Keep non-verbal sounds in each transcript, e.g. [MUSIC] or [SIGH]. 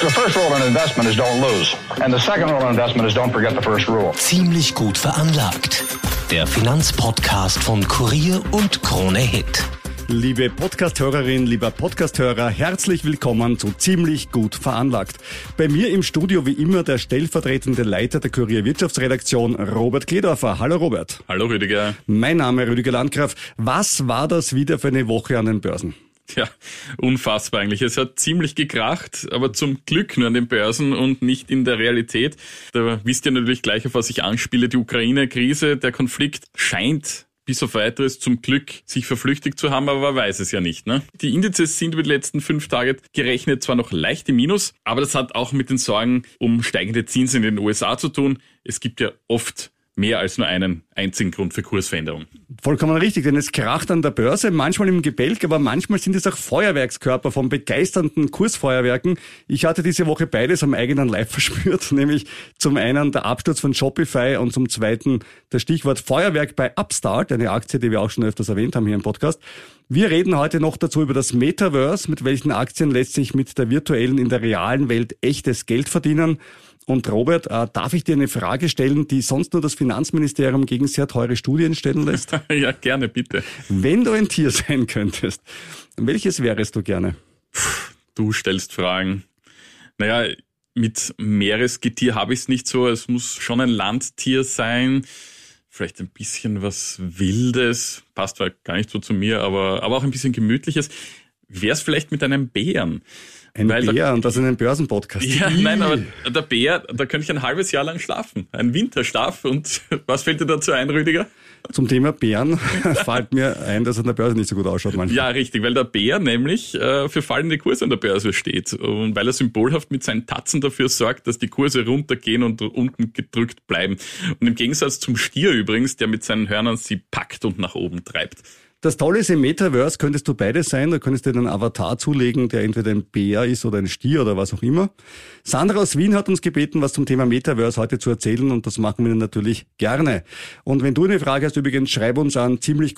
The first rule in investment is don't lose. And the second rule in investment is don't forget the first rule. Ziemlich gut veranlagt. Der Finanzpodcast von Kurier und Krone Hit. Liebe Podcasthörerin, lieber Podcasthörer, herzlich willkommen zu Ziemlich gut veranlagt. Bei mir im Studio wie immer der stellvertretende Leiter der Kurier Wirtschaftsredaktion, Robert Kledorfer. Hallo Robert. Hallo Rüdiger. Mein Name Rüdiger Landgraf. Was war das wieder für eine Woche an den Börsen? [LAUGHS] Ja, unfassbar eigentlich. Es hat ziemlich gekracht, aber zum Glück nur an den Börsen und nicht in der Realität. Da wisst ihr natürlich gleich, auf was ich anspiele. Die Ukraine-Krise, der Konflikt scheint bis auf weiteres zum Glück sich verflüchtigt zu haben, aber man weiß es ja nicht. Ne? Die Indizes sind über die letzten fünf Tage gerechnet zwar noch leicht im Minus, aber das hat auch mit den Sorgen um steigende Zinsen in den USA zu tun. Es gibt ja oft mehr als nur einen einzigen Grund für Kursveränderung. Vollkommen richtig, denn es kracht an der Börse, manchmal im Gebälk, aber manchmal sind es auch Feuerwerkskörper von begeisternden Kursfeuerwerken. Ich hatte diese Woche beides am eigenen Leib [LAUGHS] verspürt, nämlich zum einen der Absturz von Shopify und zum zweiten das Stichwort Feuerwerk bei Upstart, eine Aktie, die wir auch schon öfters erwähnt haben hier im Podcast. Wir reden heute noch dazu über das Metaverse, mit welchen Aktien lässt sich mit der virtuellen in der realen Welt echtes Geld verdienen. Und Robert, äh, darf ich dir eine Frage stellen, die sonst nur das Finanzministerium gegen sehr teure Studien stellen lässt? [LAUGHS] ja, gerne, bitte. Wenn du ein Tier sein könntest, welches wärest du gerne? Du stellst Fragen. Naja, mit Meeresgetier habe ich es nicht so. Es muss schon ein Landtier sein. Vielleicht ein bisschen was Wildes. Passt zwar gar nicht so zu mir, aber, aber auch ein bisschen Gemütliches. Wäre es vielleicht mit einem Bären? Ein Weil Bär da, und das in einem Börsenpodcast. Ja, nein, aber der Bär, da könnte ich ein halbes Jahr lang schlafen. Ein Winterschlaf. Und [LAUGHS] was fällt dir dazu ein, Rüdiger? Zum Thema Bären [LAUGHS] fällt mir ein, dass er an der Börse nicht so gut ausschaut manchmal. Ja, richtig, weil der Bär nämlich äh, für fallende Kurse an der Börse steht. Und weil er symbolhaft mit seinen Tatzen dafür sorgt, dass die Kurse runtergehen und unten gedrückt bleiben. Und im Gegensatz zum Stier übrigens, der mit seinen Hörnern sie packt und nach oben treibt. Das Tolle ist, im Metaverse könntest du beides sein. Da könntest du dir einen Avatar zulegen, der entweder ein Bär ist oder ein Stier oder was auch immer. Sandra aus Wien hat uns gebeten, was zum Thema Metaverse heute zu erzählen und das machen wir natürlich gerne. Und wenn du eine Frage hast, übrigens, schreib uns an ziemlich.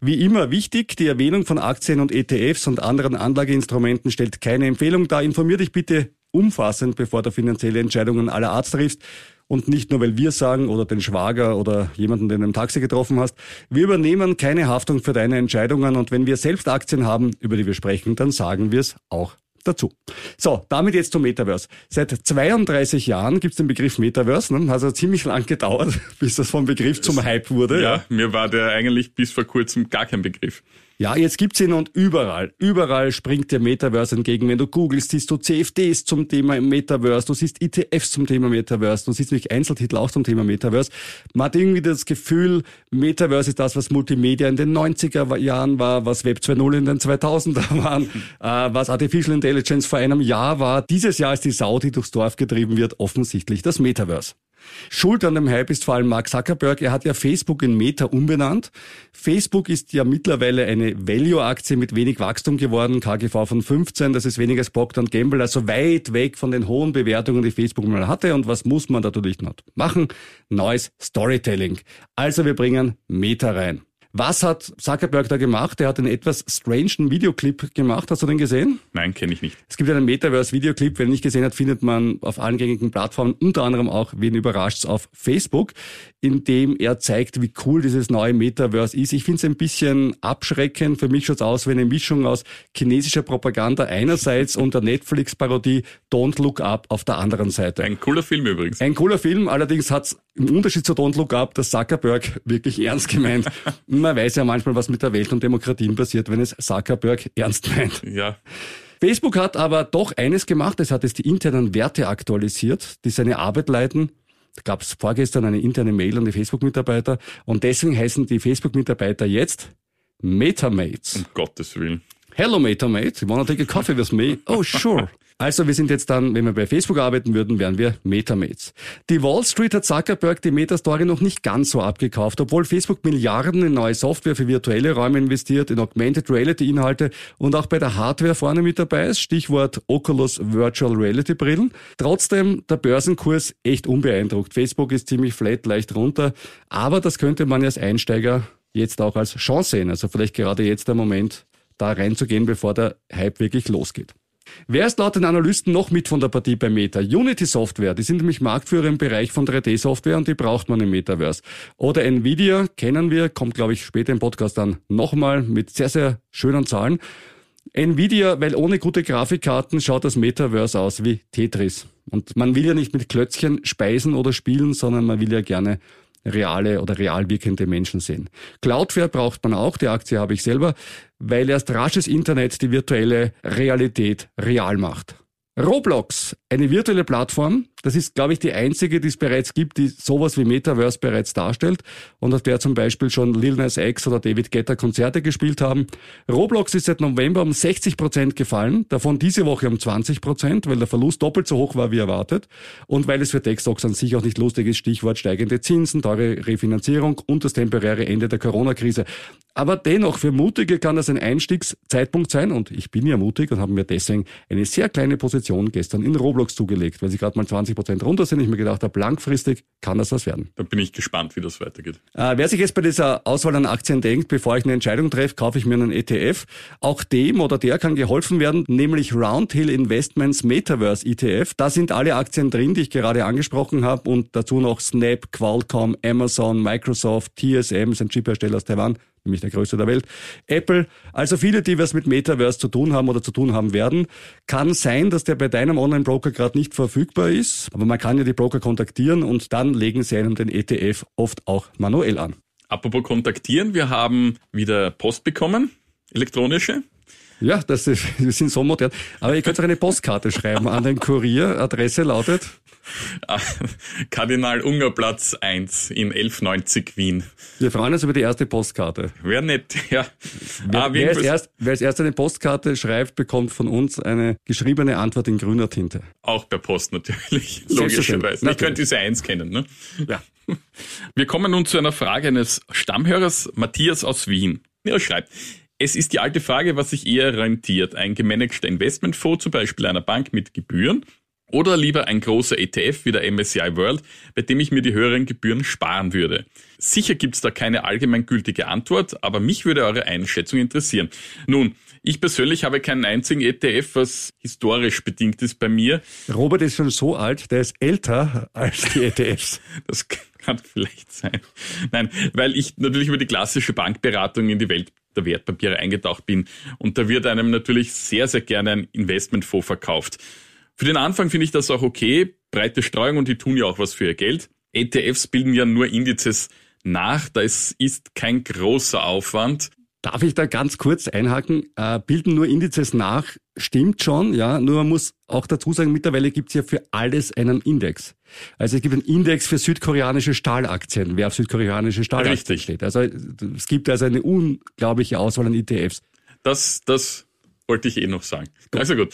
Wie immer wichtig, die Erwähnung von Aktien und ETFs und anderen Anlageinstrumenten stellt keine Empfehlung dar. Informier dich bitte umfassend, bevor du finanzielle Entscheidungen aller Art triffst. Und nicht nur, weil wir sagen oder den Schwager oder jemanden, den du im Taxi getroffen hast. Wir übernehmen keine Haftung für deine Entscheidungen und wenn wir selbst Aktien haben, über die wir sprechen, dann sagen wir es auch dazu. So, damit jetzt zum Metaverse. Seit 32 Jahren gibt es den Begriff Metaverse. Ne? Hat also ziemlich lang gedauert, [LAUGHS] bis das vom Begriff zum Hype wurde. Ja, ja, mir war der eigentlich bis vor kurzem gar kein Begriff. Ja, jetzt gibt's ihn und überall, überall springt der Metaverse entgegen. Wenn du googelst, siehst du CFDs zum Thema Metaverse, du siehst ETFs zum Thema Metaverse, du siehst natürlich Einzeltitel auch zum Thema Metaverse. Man hat irgendwie das Gefühl, Metaverse ist das, was Multimedia in den 90er Jahren war, was Web 2.0 in den 2000er [LAUGHS] waren, äh, was Artificial Intelligence vor einem Jahr war. Dieses Jahr ist die Sau, die durchs Dorf getrieben wird, offensichtlich das Metaverse. Schuld an dem Hype ist vor allem Mark Zuckerberg. Er hat ja Facebook in Meta umbenannt. Facebook ist ja mittlerweile eine Value-Aktie mit wenig Wachstum geworden, KGV von 15. Das ist weniger als Procter Gamble, also weit weg von den hohen Bewertungen, die Facebook mal hatte. Und was muss man natürlich noch machen? Neues Storytelling. Also wir bringen Meta rein. Was hat Zuckerberg da gemacht? Er hat einen etwas strangen Videoclip gemacht. Hast du den gesehen? Nein, kenne ich nicht. Es gibt einen Metaverse-Videoclip. Wer ihn nicht gesehen hat, findet man auf allen gängigen Plattformen, unter anderem auch, wen überrascht auf Facebook, in dem er zeigt, wie cool dieses neue Metaverse ist. Ich finde es ein bisschen abschreckend. Für mich schaut es aus wie eine Mischung aus chinesischer Propaganda einerseits und der Netflix-Parodie Don't Look Up auf der anderen Seite. Ein cooler Film übrigens. Ein cooler Film. Allerdings hat es im Unterschied zu Don't Look Up das Zuckerberg wirklich ernst gemeint. [LAUGHS] Man weiß ja manchmal, was mit der Welt und Demokratien passiert, wenn es Zuckerberg ernst meint. Ja. Facebook hat aber doch eines gemacht, es hat jetzt die internen Werte aktualisiert, die seine Arbeit leiten. Da gab es vorgestern eine interne Mail an die Facebook-Mitarbeiter und deswegen heißen die Facebook-Mitarbeiter jetzt Metamates. Um Gottes Willen. Hello, mate, mate. You wanna take a coffee with me? Oh, sure. Also wir sind jetzt dann, wenn wir bei Facebook arbeiten würden, wären wir Metamates. Die Wall Street hat Zuckerberg die Meta-Story noch nicht ganz so abgekauft, obwohl Facebook Milliarden in neue Software für virtuelle Räume investiert, in Augmented Reality Inhalte und auch bei der Hardware vorne mit dabei ist, Stichwort Oculus Virtual Reality Brillen. Trotzdem der Börsenkurs echt unbeeindruckt. Facebook ist ziemlich flat, leicht runter, aber das könnte man als Einsteiger jetzt auch als Chance sehen. Also vielleicht gerade jetzt der Moment, da reinzugehen, bevor der Hype wirklich losgeht. Wer ist laut den Analysten noch mit von der Partie bei Meta? Unity Software, die sind nämlich Marktführer im Bereich von 3D-Software und die braucht man im Metaverse. Oder Nvidia, kennen wir, kommt glaube ich später im Podcast dann nochmal mit sehr, sehr schönen Zahlen. Nvidia, weil ohne gute Grafikkarten schaut das Metaverse aus wie Tetris. Und man will ja nicht mit Klötzchen speisen oder spielen, sondern man will ja gerne reale oder real wirkende Menschen sehen. Cloudflare braucht man auch, die Aktie habe ich selber, weil erst rasches Internet die virtuelle Realität real macht. Roblox, eine virtuelle Plattform, das ist, glaube ich, die einzige, die es bereits gibt, die sowas wie Metaverse bereits darstellt und auf der zum Beispiel schon Lil Nas X oder David Guetta Konzerte gespielt haben. Roblox ist seit November um 60 Prozent gefallen, davon diese Woche um 20 Prozent, weil der Verlust doppelt so hoch war wie erwartet und weil es für Tech-Stocks an sich auch nicht lustig ist, Stichwort steigende Zinsen, teure Refinanzierung und das temporäre Ende der Corona-Krise. Aber dennoch, für Mutige kann das ein Einstiegszeitpunkt sein und ich bin ja mutig und habe mir deswegen eine sehr kleine Position gestern in Roblox zugelegt, weil sie gerade mal 20 Prozent runter sind. Ich mir gedacht habe, langfristig kann das was werden. Da bin ich gespannt, wie das weitergeht. Äh, wer sich jetzt bei dieser Auswahl an Aktien denkt, bevor ich eine Entscheidung treffe, kaufe ich mir einen ETF. Auch dem oder der kann geholfen werden, nämlich Roundhill Investments Metaverse ETF. Da sind alle Aktien drin, die ich gerade angesprochen habe und dazu noch Snap, Qualcomm, Amazon, Microsoft, TSM, sind Chiphersteller aus Taiwan nämlich der größte der Welt. Apple, also viele, die was mit Metaverse zu tun haben oder zu tun haben werden. Kann sein, dass der bei deinem Online-Broker gerade nicht verfügbar ist, aber man kann ja die Broker kontaktieren und dann legen sie einem den ETF oft auch manuell an. Apropos kontaktieren, wir haben wieder Post bekommen, elektronische. Ja, das ist, [LAUGHS] wir sind so modern. Aber ihr könnt auch eine Postkarte schreiben an den Kurier. Adresse lautet [LAUGHS] Kardinal Unger Platz 1 in 1190 Wien. Wir freuen uns über die erste Postkarte. Wäre nett, [LAUGHS] ja. Wer, ah, wer, als erst, wer als erst eine Postkarte schreibt, bekommt von uns eine geschriebene Antwort in grüner Tinte. Auch per Post natürlich, logischerweise. Ich könnte diese eins kennen, ne? Ja. [LAUGHS] Wir kommen nun zu einer Frage eines Stammhörers, Matthias aus Wien. Er schreibt, es ist die alte Frage, was sich eher rentiert. Ein gemanagter Investmentfonds, zum Beispiel einer Bank mit Gebühren, oder lieber ein großer ETF wie der MSCI World, bei dem ich mir die höheren Gebühren sparen würde. Sicher gibt's da keine allgemeingültige Antwort, aber mich würde eure Einschätzung interessieren. Nun, ich persönlich habe keinen einzigen ETF, was historisch bedingt ist bei mir. Robert ist schon so alt, der ist älter als die ETFs. [LAUGHS] das kann vielleicht sein. Nein, weil ich natürlich über die klassische Bankberatung in die Welt der Wertpapiere eingetaucht bin. Und da wird einem natürlich sehr, sehr gerne ein Investmentfonds verkauft. Für den Anfang finde ich das auch okay. Breite Streuung und die tun ja auch was für ihr Geld. ETFs bilden ja nur Indizes nach. Da ist, ist kein großer Aufwand. Darf ich da ganz kurz einhaken? Äh, bilden nur Indizes nach, stimmt schon, ja. Nur man muss auch dazu sagen, mittlerweile gibt es ja für alles einen Index. Also es gibt einen Index für südkoreanische Stahlaktien, wer auf südkoreanische Stahlaktien Richtig. steht. Also es gibt also eine unglaubliche Auswahl an ETFs. Das, das wollte ich eh noch sagen. Also gut.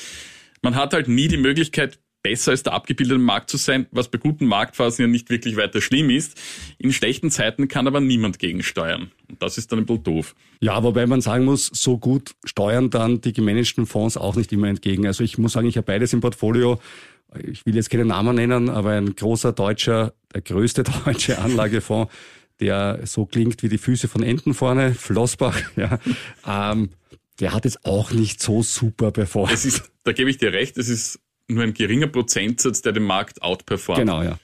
Man hat halt nie die Möglichkeit, besser als der abgebildete Markt zu sein, was bei guten Marktphasen ja nicht wirklich weiter schlimm ist. In schlechten Zeiten kann aber niemand gegensteuern. Und das ist dann ein bisschen doof. Ja, wobei man sagen muss, so gut steuern dann die gemanagten Fonds auch nicht immer entgegen. Also ich muss sagen, ich habe beides im Portfolio. Ich will jetzt keinen Namen nennen, aber ein großer deutscher, der größte [LAUGHS] deutsche Anlagefonds, der so klingt wie die Füße von Enten vorne, Flossbach, [LAUGHS] ja. Ähm, der hat jetzt auch nicht so super performt. Ist, da gebe ich dir recht, es ist nur ein geringer Prozentsatz, der den Markt outperformt. Genau, ja.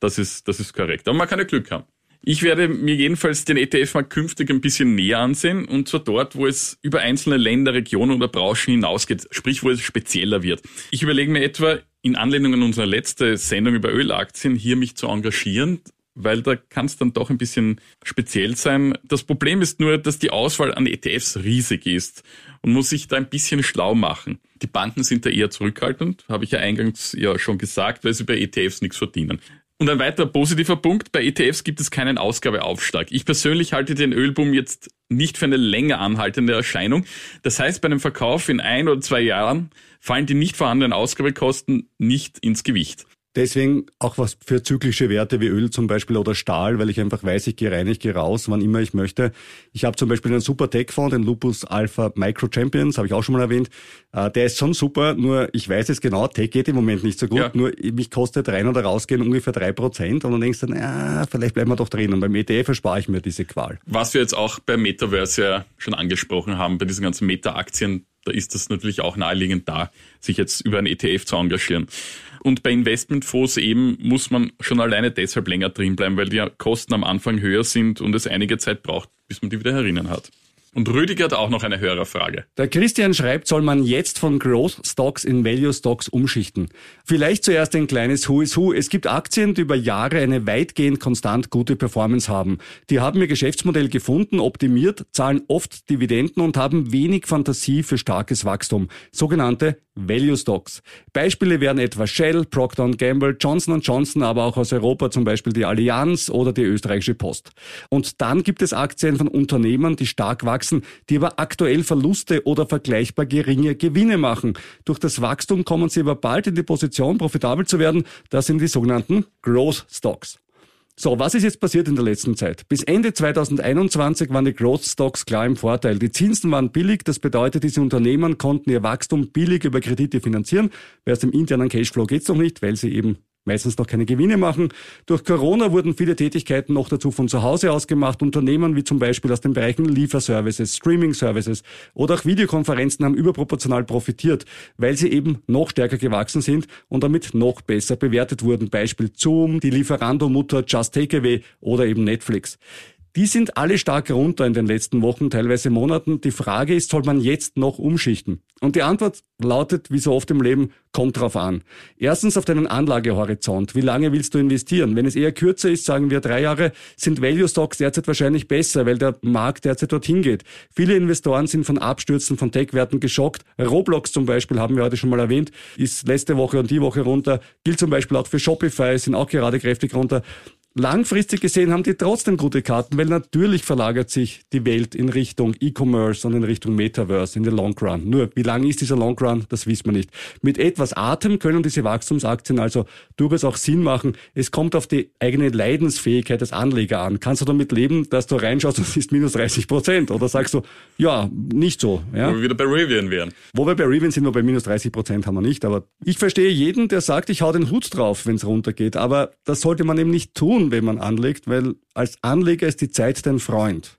Das ist, das ist korrekt. Aber man kann ja Glück haben. Ich werde mir jedenfalls den ETF mal künftig ein bisschen näher ansehen und zwar dort, wo es über einzelne Länder, Regionen oder Branchen hinausgeht, sprich wo es spezieller wird. Ich überlege mir etwa in Anlehnung an unsere letzte Sendung über Ölaktien hier mich zu engagieren, weil da kann es dann doch ein bisschen speziell sein. Das Problem ist nur, dass die Auswahl an ETFs riesig ist und muss sich da ein bisschen schlau machen. Die Banken sind da eher zurückhaltend, habe ich ja eingangs ja schon gesagt, weil sie bei ETFs nichts verdienen. Und ein weiterer positiver Punkt, bei ETFs gibt es keinen Ausgabeaufschlag. Ich persönlich halte den Ölboom jetzt nicht für eine länger anhaltende Erscheinung. Das heißt, bei einem Verkauf in ein oder zwei Jahren fallen die nicht vorhandenen Ausgabekosten nicht ins Gewicht. Deswegen auch was für zyklische Werte wie Öl zum Beispiel oder Stahl, weil ich einfach weiß, ich gehe rein, ich gehe raus, wann immer ich möchte. Ich habe zum Beispiel einen super Tech-Fonds, den Lupus Alpha Micro Champions, habe ich auch schon mal erwähnt. Äh, der ist schon super, nur ich weiß es genau, Tech geht im Moment nicht so gut. Ja. Nur mich kostet rein oder rausgehen ungefähr drei Prozent und dann denkst du, ja, vielleicht bleiben wir doch drin. Und beim ETF erspare ich mir diese Qual. Was wir jetzt auch beim Metaverse ja schon angesprochen haben, bei diesen ganzen Meta-Aktien, da ist das natürlich auch naheliegend da, sich jetzt über ein ETF zu engagieren. Und bei Investmentfonds eben muss man schon alleine deshalb länger drin bleiben, weil die Kosten am Anfang höher sind und es einige Zeit braucht, bis man die wieder herinnen hat. Und Rüdiger hat auch noch eine Hörerfrage. Der Christian schreibt, soll man jetzt von Growth Stocks in Value Stocks umschichten? Vielleicht zuerst ein kleines Who is Who. Es gibt Aktien, die über Jahre eine weitgehend konstant gute Performance haben. Die haben ihr Geschäftsmodell gefunden, optimiert, zahlen oft Dividenden und haben wenig Fantasie für starkes Wachstum. Sogenannte Value Stocks. Beispiele wären etwa Shell, Procter Gamble, Johnson Johnson, aber auch aus Europa zum Beispiel die Allianz oder die österreichische Post. Und dann gibt es Aktien von Unternehmen, die stark wachsen, die aber aktuell Verluste oder vergleichbar geringe Gewinne machen. Durch das Wachstum kommen sie aber bald in die Position, profitabel zu werden. Das sind die sogenannten Growth Stocks. So, was ist jetzt passiert in der letzten Zeit? Bis Ende 2021 waren die Growth Stocks klar im Vorteil. Die Zinsen waren billig, das bedeutet, diese Unternehmen konnten ihr Wachstum billig über Kredite finanzieren. Bei dem internen Cashflow geht's noch nicht, weil sie eben meistens noch keine Gewinne machen. Durch Corona wurden viele Tätigkeiten noch dazu von zu Hause aus gemacht. Unternehmen wie zum Beispiel aus den Bereichen Lieferservices, Streaming-Services oder auch Videokonferenzen haben überproportional profitiert, weil sie eben noch stärker gewachsen sind und damit noch besser bewertet wurden. Beispiel Zoom, die Lieferando-Mutter Just Takeaway oder eben Netflix. Die sind alle stark runter in den letzten Wochen, teilweise Monaten. Die Frage ist, soll man jetzt noch umschichten? Und die Antwort lautet, wie so oft im Leben, kommt drauf an. Erstens auf deinen Anlagehorizont. Wie lange willst du investieren? Wenn es eher kürzer ist, sagen wir drei Jahre, sind Value Stocks derzeit wahrscheinlich besser, weil der Markt derzeit dorthin geht. Viele Investoren sind von Abstürzen von Tech-Werten geschockt. Roblox zum Beispiel, haben wir heute schon mal erwähnt, ist letzte Woche und die Woche runter. Gilt zum Beispiel auch für Shopify, sind auch gerade kräftig runter. Langfristig gesehen haben die trotzdem gute Karten, weil natürlich verlagert sich die Welt in Richtung E-Commerce und in Richtung Metaverse in den Long Run. Nur, wie lang ist dieser Long Run, das wissen wir nicht. Mit etwas Atem können diese Wachstumsaktien also durchaus auch Sinn machen. Es kommt auf die eigene Leidensfähigkeit des Anleger an. Kannst du damit leben, dass du reinschaust und siehst minus 30 Prozent? Oder sagst du, ja, nicht so. Ja? Wo wir wieder bei Rivian wären. Wo wir bei Rivian sind, wir bei minus 30 Prozent haben wir nicht. Aber ich verstehe jeden, der sagt, ich hau den Hut drauf, wenn es runtergeht. Aber das sollte man eben nicht tun wenn man anlegt, weil als Anleger ist die Zeit dein Freund.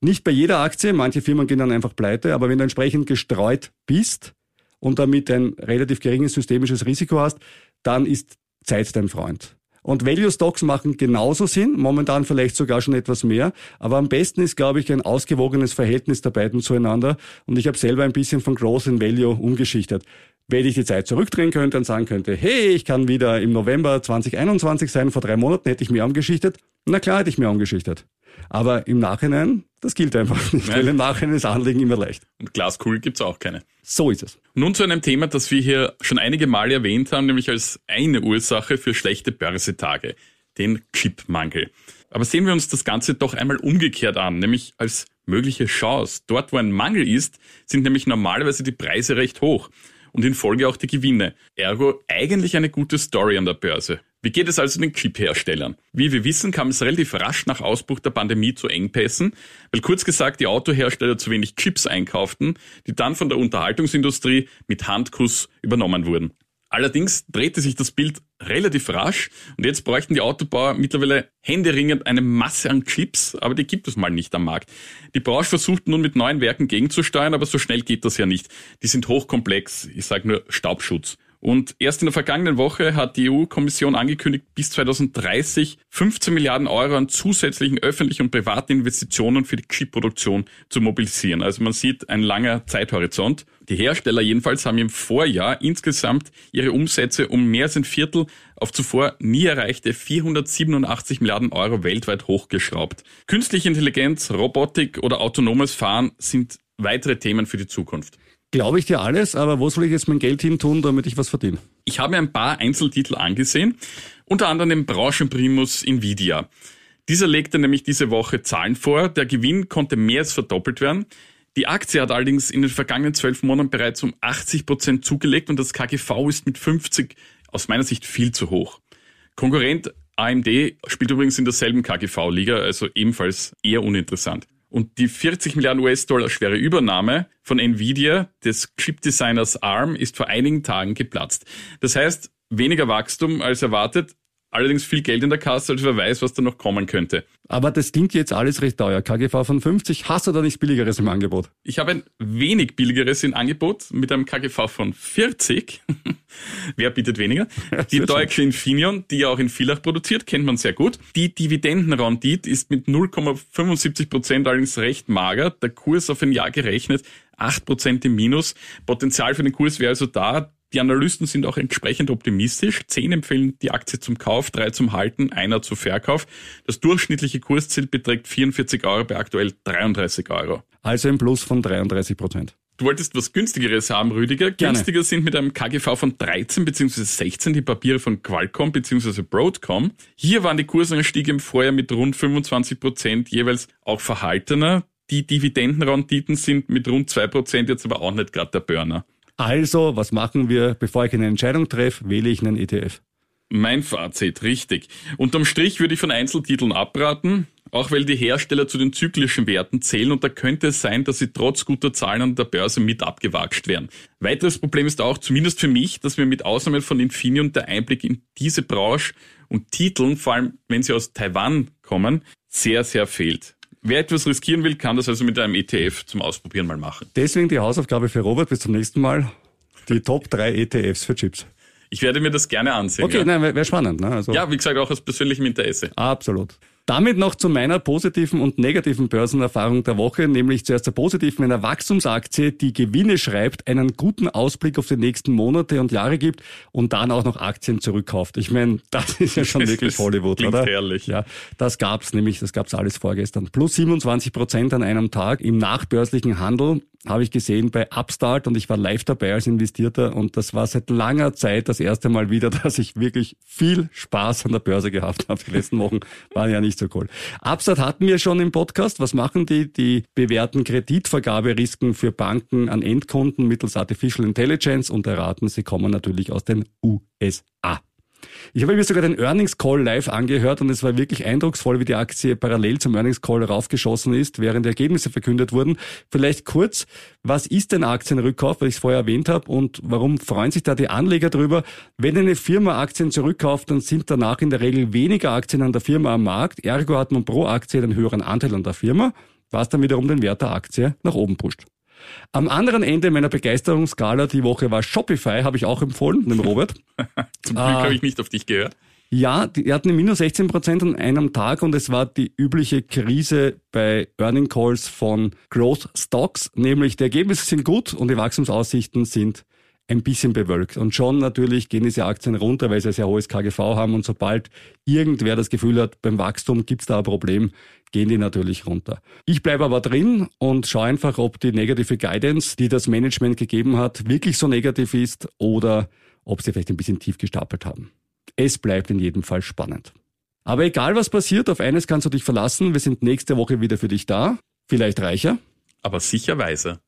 Nicht bei jeder Aktie, manche Firmen gehen dann einfach pleite, aber wenn du entsprechend gestreut bist und damit ein relativ geringes systemisches Risiko hast, dann ist Zeit dein Freund. Und Value Stocks machen genauso Sinn, momentan vielleicht sogar schon etwas mehr. Aber am besten ist, glaube ich, ein ausgewogenes Verhältnis der beiden zueinander. Und ich habe selber ein bisschen von Growth in Value umgeschichtet wenn ich die Zeit zurückdrehen könnte und sagen könnte, hey, ich kann wieder im November 2021 sein, vor drei Monaten hätte ich mir umgeschichtet. Na klar hätte ich mir umgeschichtet. Aber im Nachhinein, das gilt einfach [LAUGHS] nicht, Nein. weil im Nachhinein ist Anlegen immer leicht. Und Glaskugel gibt's auch keine. So ist es. Nun zu einem Thema, das wir hier schon einige Male erwähnt haben, nämlich als eine Ursache für schlechte Börsetage, den Chipmangel. Aber sehen wir uns das Ganze doch einmal umgekehrt an, nämlich als mögliche Chance. Dort, wo ein Mangel ist, sind nämlich normalerweise die Preise recht hoch und in Folge auch die Gewinne. Ergo eigentlich eine gute Story an der Börse. Wie geht es also den Chip-Herstellern? Wie wir wissen, kam es relativ rasch nach Ausbruch der Pandemie zu Engpässen, weil kurz gesagt die Autohersteller zu wenig Chips einkauften, die dann von der Unterhaltungsindustrie mit Handkuss übernommen wurden. Allerdings drehte sich das Bild relativ rasch und jetzt bräuchten die Autobauer mittlerweile händeringend eine Masse an Chips, aber die gibt es mal nicht am Markt. Die Branche versucht nun mit neuen Werken gegenzusteuern, aber so schnell geht das ja nicht. Die sind hochkomplex, ich sage nur Staubschutz. Und erst in der vergangenen Woche hat die EU-Kommission angekündigt, bis 2030 15 Milliarden Euro an zusätzlichen öffentlichen und privaten Investitionen für die Chip-Produktion zu mobilisieren. Also man sieht ein langer Zeithorizont. Die Hersteller jedenfalls haben im Vorjahr insgesamt ihre Umsätze um mehr als ein Viertel auf zuvor nie erreichte 487 Milliarden Euro weltweit hochgeschraubt. Künstliche Intelligenz, Robotik oder autonomes Fahren sind weitere Themen für die Zukunft. Glaube ich dir alles, aber wo soll ich jetzt mein Geld hin tun, damit ich was verdiene? Ich habe mir ein paar Einzeltitel angesehen, unter anderem den Branchenprimus Nvidia. Dieser legte nämlich diese Woche Zahlen vor. Der Gewinn konnte mehr als verdoppelt werden. Die Aktie hat allerdings in den vergangenen zwölf Monaten bereits um 80 Prozent zugelegt und das KGV ist mit 50 aus meiner Sicht viel zu hoch. Konkurrent AMD spielt übrigens in derselben KGV-Liga, also ebenfalls eher uninteressant. Und die 40 Milliarden US-Dollar schwere Übernahme von Nvidia des Chip-Designers ARM ist vor einigen Tagen geplatzt. Das heißt, weniger Wachstum als erwartet, allerdings viel Geld in der Kasse, als wer weiß, was da noch kommen könnte. Aber das klingt jetzt alles recht teuer. KGV von 50, hast du da nichts Billigeres im Angebot? Ich habe ein wenig Billigeres im Angebot mit einem KGV von 40. [LAUGHS] Wer bietet weniger? Die deutsche Infineon, die ja auch in Villach produziert, kennt man sehr gut. Die Dividendenrendite ist mit 0,75 Prozent allerdings recht mager. Der Kurs auf ein Jahr gerechnet 8 Prozent im Minus. Potenzial für den Kurs wäre also da. Die Analysten sind auch entsprechend optimistisch. Zehn empfehlen die Aktie zum Kauf, drei zum Halten, einer zu Verkauf. Das durchschnittliche Kursziel beträgt 44 Euro bei aktuell 33 Euro. Also ein Plus von 33 Prozent. Du wolltest was günstigeres haben, Rüdiger. Gerne. Günstiger sind mit einem KGV von 13 bzw. 16 die Papiere von Qualcomm bzw. Broadcom. Hier waren die Kursanstiege im Vorjahr mit rund 25 Prozent jeweils auch verhaltener. Die Dividendenrenditen sind mit rund 2 Prozent jetzt aber auch nicht gerade der Burner. Also, was machen wir? Bevor ich eine Entscheidung treffe, wähle ich einen ETF. Mein Fazit, richtig. Unterm Strich würde ich von Einzeltiteln abraten, auch weil die Hersteller zu den zyklischen Werten zählen und da könnte es sein, dass sie trotz guter Zahlen an der Börse mit abgewatscht werden. Weiteres Problem ist auch, zumindest für mich, dass mir mit Ausnahme von Infineon der Einblick in diese Branche und Titeln, vor allem wenn sie aus Taiwan kommen, sehr, sehr fehlt. Wer etwas riskieren will, kann das also mit einem ETF zum Ausprobieren mal machen. Deswegen die Hausaufgabe für Robert bis zum nächsten Mal. Die Top 3 ETFs für Chips. Ich werde mir das gerne ansehen. Okay, ja. nein, wäre wär spannend. Ne? Also, ja, wie gesagt, auch aus persönlichem Interesse. Absolut. Damit noch zu meiner positiven und negativen Börsenerfahrung der Woche, nämlich zuerst der positiven einer Wachstumsaktie, die Gewinne schreibt, einen guten Ausblick auf die nächsten Monate und Jahre gibt und dann auch noch Aktien zurückkauft. Ich meine, [LAUGHS] das ist ja schon wirklich Hollywood, oder? herrlich. Ja, das gab's nämlich, das gab's alles vorgestern. Plus 27 Prozent an einem Tag im nachbörslichen Handel habe ich gesehen bei Upstart und ich war live dabei als Investierter und das war seit langer Zeit das erste Mal wieder, [LAUGHS] dass ich wirklich viel Spaß an der Börse gehabt habe. Die letzten Wochen waren ja nicht so cool. Upstart hatten wir schon im Podcast. Was machen die? Die bewerten Kreditvergaberisken für Banken an Endkunden mittels Artificial Intelligence und erraten, sie kommen natürlich aus den USA. Ich habe mir sogar den Earnings Call live angehört und es war wirklich eindrucksvoll, wie die Aktie parallel zum Earnings Call raufgeschossen ist, während die Ergebnisse verkündet wurden. Vielleicht kurz, was ist denn Aktienrückkauf, weil ich es vorher erwähnt habe und warum freuen sich da die Anleger drüber? Wenn eine Firma Aktien zurückkauft, dann sind danach in der Regel weniger Aktien an der Firma am Markt. Ergo hat man pro Aktie einen höheren Anteil an der Firma, was dann wiederum den Wert der Aktie nach oben pusht. Am anderen Ende meiner Begeisterungsskala die Woche war Shopify, habe ich auch empfohlen, dem Robert. [LAUGHS] Zum Glück Ah. habe ich nicht auf dich gehört. Ja, die hatten eine minus 16 Prozent an einem Tag und es war die übliche Krise bei Earning Calls von Growth Stocks, nämlich die Ergebnisse sind gut und die Wachstumsaussichten sind ein bisschen bewölkt. Und schon natürlich gehen diese Aktien runter, weil sie ein sehr hohes KGV haben und sobald irgendwer das Gefühl hat, beim Wachstum gibt's da ein Problem, gehen die natürlich runter. Ich bleibe aber drin und schaue einfach, ob die negative Guidance, die das Management gegeben hat, wirklich so negativ ist oder ob sie vielleicht ein bisschen tief gestapelt haben. Es bleibt in jedem Fall spannend. Aber egal was passiert, auf eines kannst du dich verlassen. Wir sind nächste Woche wieder für dich da. Vielleicht reicher. Aber sicherweise.